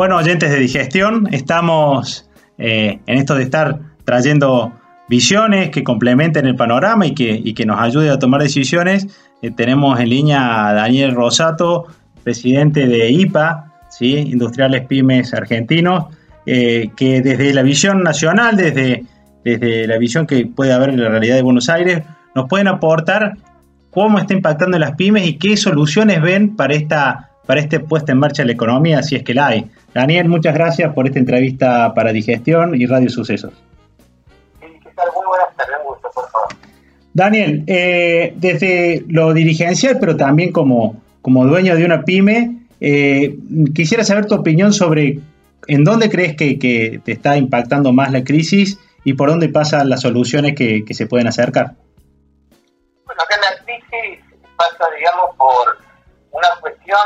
Bueno, oyentes de digestión, estamos eh, en esto de estar trayendo visiones que complementen el panorama y que, que nos ayude a tomar decisiones. Eh, tenemos en línea a Daniel Rosato, presidente de IPA, ¿sí? Industriales Pymes Argentinos, eh, que desde la visión nacional, desde, desde la visión que puede haber en la realidad de Buenos Aires, nos pueden aportar cómo está impactando las pymes y qué soluciones ven para esta para este puesta en marcha de la economía, si es que la hay. Daniel, muchas gracias por esta entrevista para Digestión y Radio Sucesos. Daniel, eh, desde lo dirigencial, pero también como, como dueño de una pyme, eh, quisiera saber tu opinión sobre en dónde crees que, te está impactando más la crisis y por dónde pasan las soluciones que, se pueden acercar. Bueno, acá la crisis pasa, digamos, por una cuestión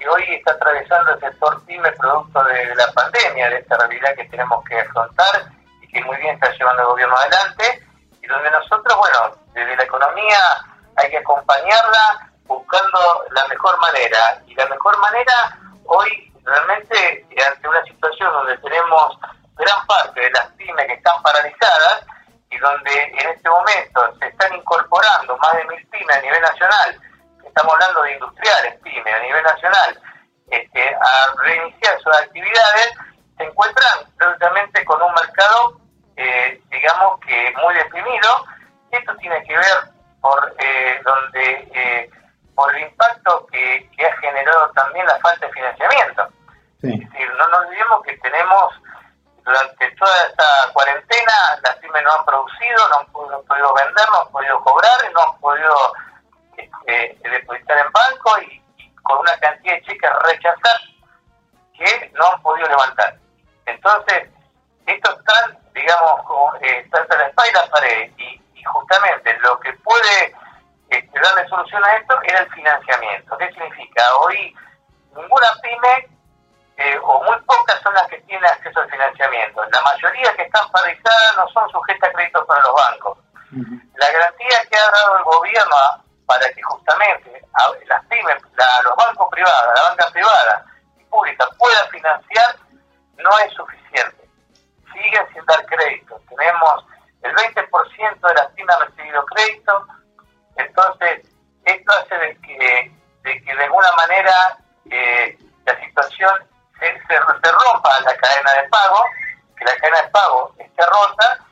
que hoy está atravesando el sector pyme producto de, la pandemia, de esta realidad que tenemos que afrontar y que muy bien está llevando el gobierno adelante, y donde nosotros, bueno, desde la economía hay que acompañarla buscando la mejor manera. Y la mejor manera hoy realmente ante una situación donde tenemos gran parte de las pymes que están paralizadas y donde en este momento se están incorporando más de mil pymes a nivel nacional estamos hablando de industriales, pymes, a nivel nacional, este, a reiniciar sus actividades, se encuentran precisamente con un mercado, eh, digamos que muy deprimido. Esto tiene que ver por eh, donde eh, por el impacto que, ha generado también la falta de financiamiento. Es decir, no nos olvidemos que tenemos durante toda esta cuarentena las pymes no han producido, no han, podido vender, no han podido cobrar, no han podido eh, depositar en banco y, con una cantidad de cheques rechazar que no han podido levantar. Entonces, esto están, digamos, eh, tanto la espalda y la pared, y, justamente lo que puede este, darle solución a esto era el financiamiento. ¿Qué significa? Hoy ninguna pyme eh, o muy pocas son las que tienen acceso al financiamiento. La mayoría que están paralizadas no son sujetas a créditos para los bancos. La garantía que ha dado el gobierno para que justamente las pymes, los bancos privados, la banca privada y pública puedan financiar, no es suficiente. Siguen sin dar crédito. Tenemos el 20% de las pymes han recibido crédito, entonces esto hace de que de, que de alguna manera eh, la situación se, se, rompa la cadena de pago, que la cadena de pago esté rota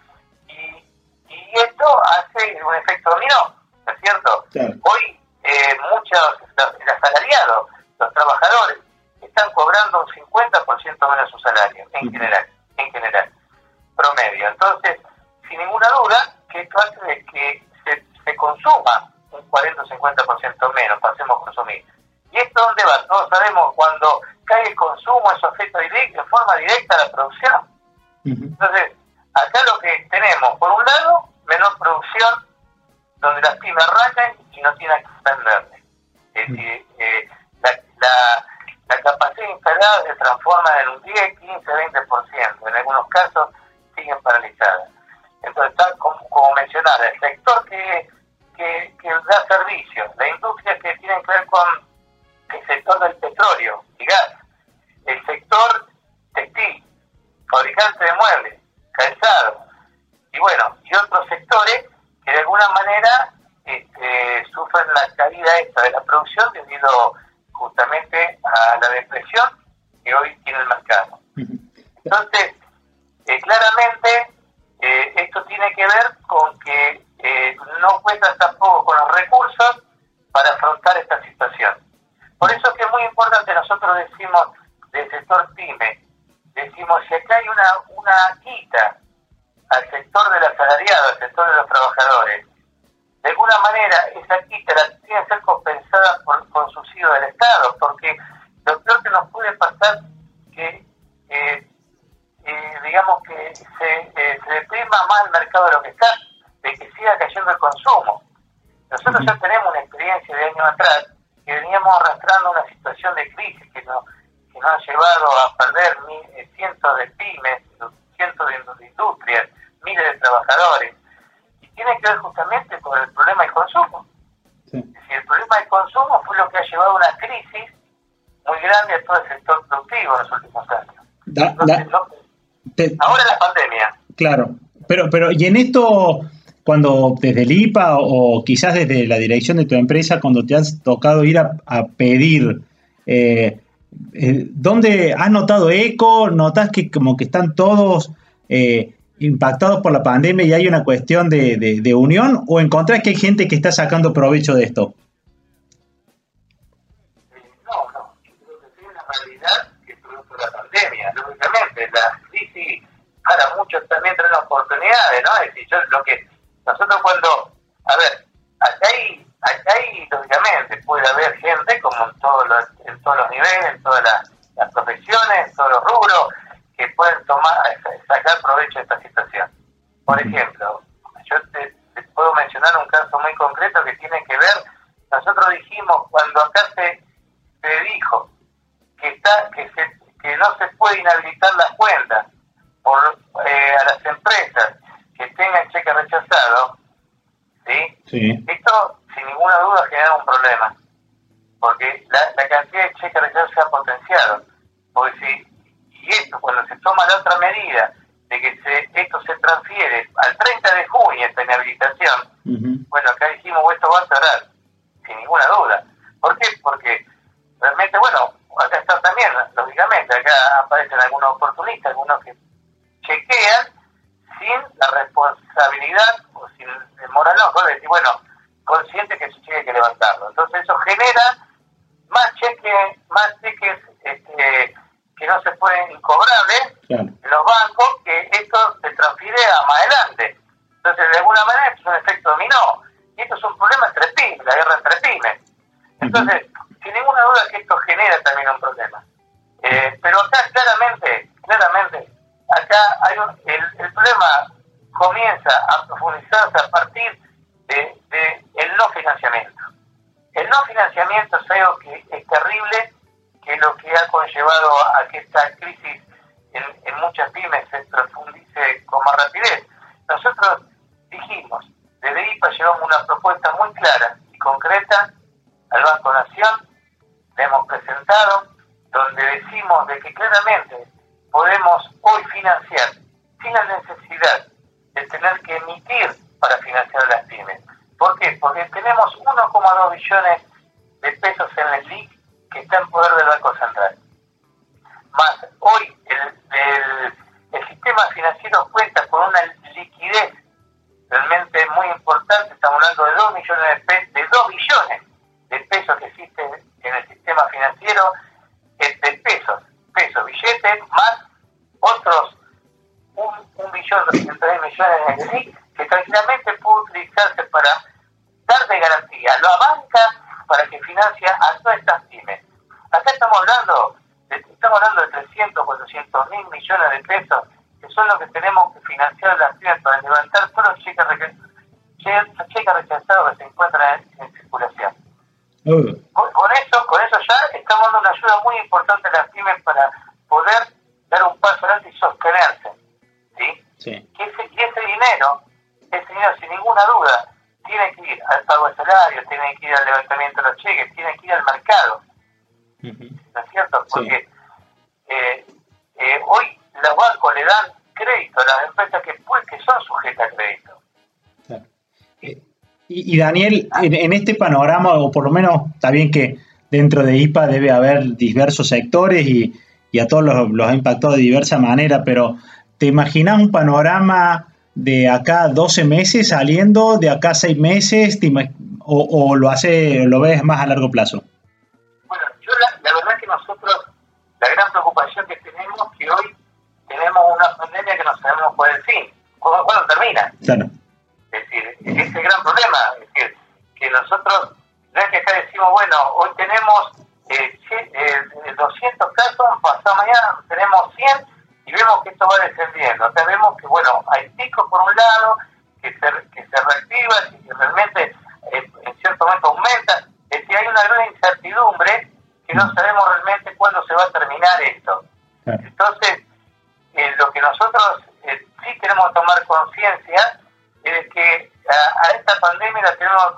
y esto hace un efecto dominó es cierto? Hoy eh, muchos, los, asalariados, los trabajadores, están cobrando un 50% menos su salario, en general, en general, promedio. Entonces, sin ninguna duda, que esto hace de que se, se consuma un 40 o 50% menos, pasemos a consumir. ¿Y esto dónde va? Todos sabemos, cuando cae el consumo, eso afecta directo, en forma directa a la producción. Entonces, acá lo que tenemos, por un lado, menor producción donde las pymes arrancan y no tienen que venderle. Es decir, eh, la, la, capacidad instalada se transforma en un 10, 15, 20%. En algunos casos siguen paralizadas. Entonces, tal como, como mencionaba, el sector que, que, que da servicios, la industria que tiene que ver con el sector del petróleo y gas, el sector textil, fabricante de muebles, calzado, y bueno, y otros sectores que de alguna manera este, sufren la caída esta de la producción debido justamente a la depresión que hoy tiene el mercado. Entonces, eh, claramente eh, esto tiene que ver con que eh, no cuentan tampoco con los recursos para afrontar esta situación. Por eso es que es muy importante, nosotros decimos del sector PYME, decimos si acá hay una, una quita al sector del asalariado, al sector de los trabajadores. De alguna manera, esa quita tiene que ser compensada por, con subsidio del Estado, porque lo peor que nos puede pasar que, eh, eh, digamos, que se, eh, se deprima más el mercado de lo que está, de que siga cayendo el consumo. Nosotros ya tenemos una experiencia de años atrás que veníamos arrastrando una situación de crisis que nos, que nos ha llevado a perder cientos de pymes, de industrias, miles de trabajadores. Y tiene que ver justamente con el problema del consumo. el problema del consumo fue lo que ha llevado a una crisis muy grande a todo el sector productivo en los últimos años. ahora la pandemia. Claro, pero, pero y en esto, cuando desde el IPA o, quizás desde la dirección de tu empresa, cuando te has tocado ir a, pedir, eh, eh, ¿dónde has notado eco? ¿Notas que como que están todos eh, impactados por la pandemia y hay una cuestión de, unión? ¿O encontrás que hay gente que está sacando provecho de esto? No, no, creo que es una realidad que es producto de la pandemia. Lógicamente, la crisis para muchos también trae oportunidades, ¿no? Es decir, yo, lo que nosotros cuando, a ver, acá hay, acá hay, lógicamente, puede haber gente, como en todos los, en todos los niveles, en todas las, profesiones, en todos los rubros, que pueden tomar, sacar provecho de esta situación. Por ejemplo, yo te, puedo mencionar un caso muy concreto que tiene que ver, nosotros dijimos, cuando acá se, se dijo que, está, que, se, que no se puede inhabilitar las cuentas por, eh, a las empresas que tengan cheque rechazado, ¿sí? Esto, sin ninguna duda, genera un problema, porque la, la cantidad de cheques rechazados se ha potenciado. Porque si, y esto, cuando se toma la otra medida de que se, esto se transfiere al 30 de junio, esta inhabilitación, bueno, acá dijimos, esto va a cerrar, sin ninguna duda. ¿Por qué? Porque realmente, bueno, acá está también, lógicamente, acá aparecen algunos oportunistas, algunos que chequean sin la responsabilidad o sin el moral no, decir, bueno, consciente que se tiene que levantarlo. Entonces eso genera más cheques, más cheques este, que no se pueden incobrables en los bancos, que esto se transfiere a más adelante. Entonces, de alguna manera, esto es un efecto dominó. Y esto es un problema entre pymes, la guerra entre pymes. Entonces, sin ninguna duda que esto genera también un problema. Eh, pero acá claramente, claramente, acá hay el, problema comienza a profundizarse a partir de, el no financiamiento. El no financiamiento es algo que es terrible, que es lo que ha conllevado a que esta crisis en, en muchas pymes se profundice con más rapidez. Nosotros dijimos, desde IPA llevamos una propuesta muy clara y concreta al Banco Nación, le hemos presentado, donde decimos de que claramente podemos hoy financiar sin la necesidad de tener que emitir para financiar las pymes. ¿Por qué? Porque tenemos 1,2 billones de pesos en el LIC que está en poder del Banco Central. Más hoy el, sistema financiero cuenta con una liquidez realmente muy importante, estamos hablando de 2 millones de, pesos, de 2 billones de pesos que existen en el sistema financiero, de pesos pesos, billetes, más otros un, un billón doscientos millones de DNI que tranquilamente puede utilizarse para dar de garantía a la banca para que financia a todas estas pymes. Acá estamos hablando de, estamos hablando de 300, 400 mil millones de pesos que son los que tenemos que financiar las pymes para levantar todos los cheques, rechazados que se encuentran en, circulación. Con, eso, con eso ya estamos dando una ayuda muy importante a las pymes para poder dar un paso adelante y sostenerse. ¿sí? sí. Y, ese, ese dinero, ese dinero sin ninguna duda, tiene que ir al pago de salario, tiene que ir al levantamiento de los cheques, tiene que ir al mercado. ¿No es cierto? Porque hoy los bancos le dan crédito a las empresas que, pues, que son sujetas a crédito. Eh, y, Daniel, en, este panorama, o por lo menos está bien que dentro de IPA debe haber diversos sectores y, y a todos los, ha impactado de diversa manera, pero ¿te imaginas un panorama de acá 12 meses saliendo, de acá 6 meses, o, o, lo hace, lo ves más a largo plazo? Bueno, yo la, verdad es que nosotros, la gran preocupación que tenemos es que hoy termina. Claro. Es decir, ese es el gran problema, es decir, que nosotros, no es que acá decimos, bueno, hoy tenemos eh, eh, 200 casos, pasado mañana tenemos 100 y vemos que esto va descendiendo. O sea, vemos que, bueno, hay picos por un lado, que se, que se reactivan y que realmente eh, en cierto momento aumenta. Es decir, hay una gran incertidumbre que no sabemos realmente cuándo se va a terminar esto. Entonces, eh, sí tenemos que tomar conciencia es que a, esta pandemia la tenemos,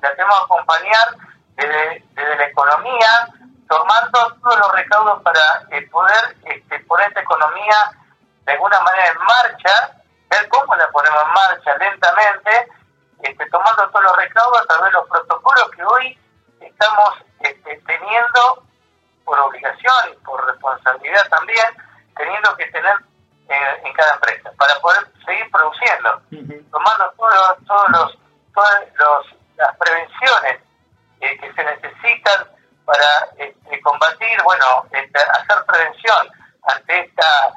la tenemos que acompañar desde, la economía, tomando todos los recaudos para eh, poder este, poner esta economía de alguna manera en marcha, ver cómo la ponemos en marcha lentamente, este, tomando todos los recaudos a través de los protocolos que hoy estamos este, teniendo por obligación y por responsabilidad también, teniendo que tener eh, en cada empresa para poder seguir produciendo, tomando todos, todos los, todas los, las prevenciones eh, que se necesitan para este, combatir, bueno, este, hacer prevención ante esta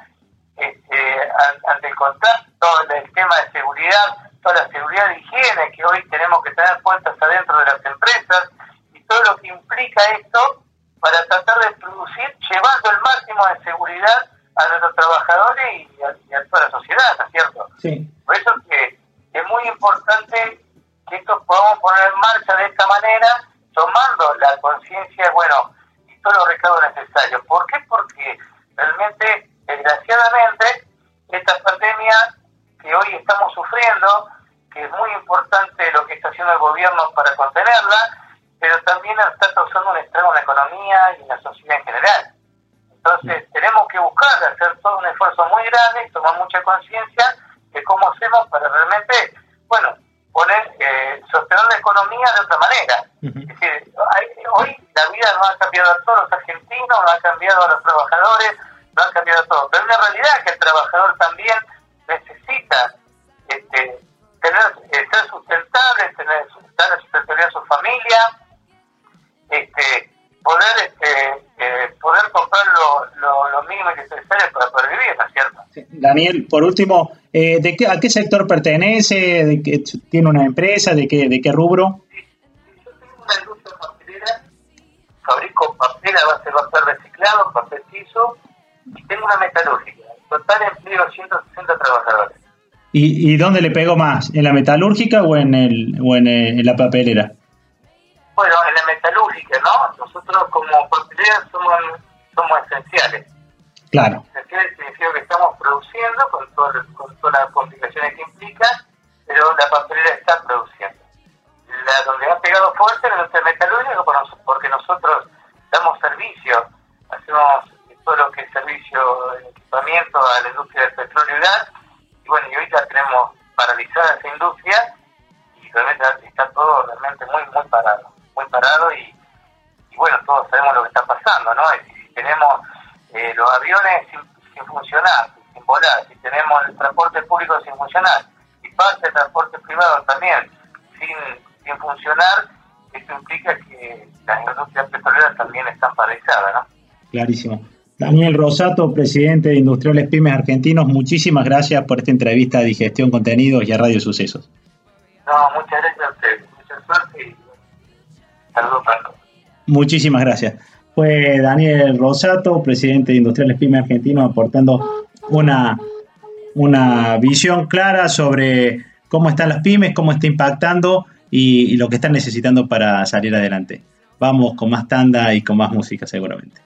este, ante el contacto, el tema de seguridad, toda la seguridad de higiene que hoy tenemos que tener puestas adentro de las empresas y todo lo que implica esto para tratar de producir llevando el máximo de seguridad a nuestros trabajadores y a, toda la sociedad, ¿no es cierto? Sí. Por eso que es muy importante que esto podamos poner en marcha de esta manera, tomando la conciencia, bueno, y todos los recaudos necesarios. ¿Por qué? Porque realmente, desgraciadamente, esta pandemia que hoy estamos sufriendo, que es muy importante lo que está haciendo el gobierno para contenerla, pero también está causando un estrago en la economía y en la sociedad en general. Entonces que buscar hacer todo un esfuerzo muy grande, tomar mucha conciencia de cómo hacemos para realmente, bueno, poner, eh, sostener la economía de otra manera. Es decir, hoy la vida no ha cambiado a todos los argentinos, no ha cambiado a los trabajadores, no ha cambiado a todos. Pero es una realidad que el trabajador también necesita este, tener, eh, ser sustentable, tener, darle sustentabilidad a su familia, este, poder este, para poder vivir, ¿no es cierto? Daniel, por último, eh, ¿de qué, ¿a qué sector pertenece? ¿De qué, ¿Tiene una empresa? ¿De qué, de qué rubro? Sí, yo tengo una industria papelera, fabrico papel a base de papel reciclado, papel piso, y tengo una metalúrgica. total empleo 160 trabajadores. ¿Y, ¿Y dónde le pego más? ¿En la metalúrgica o en, el, o en, eh, en la papelera? Bueno, en la metalúrgica, ¿no? Nosotros como papeleras somos, somos esenciales. Claro. Esenciales significa que estamos produciendo con, todas las complicaciones que implica, pero la papelera está produciendo. La, donde ha pegado fuerte es la metalúrgica porque nosotros damos servicio, hacemos todo lo que es servicio equipamiento a la industria del petróleo y gas, y bueno, y ya tenemos paralizada esa industria y realmente está todo realmente muy, muy parado y, bueno, todos sabemos lo que está pasando, ¿no? Si tenemos eh, los aviones sin, funcionar, sin volar, si tenemos el transporte público sin funcionar y parte del transporte privado también sin, sin funcionar, esto implica que las industrias petroleras también están paralizadas, ¿no? Clarísimo. Daniel Rosato, presidente de Industriales Pymes Argentinos, muchísimas gracias por esta entrevista de Digestión Contenidos y a Radio Sucesos. No, muchas gracias a ustedes. Mucha suerte y Muchísimas gracias. Fue Daniel Rosato, presidente de Industriales Pyme Argentinos, aportando una, una visión clara sobre cómo están las pymes, cómo está impactando y lo que están necesitando para salir adelante. Vamos con más tanda y con más música seguramente.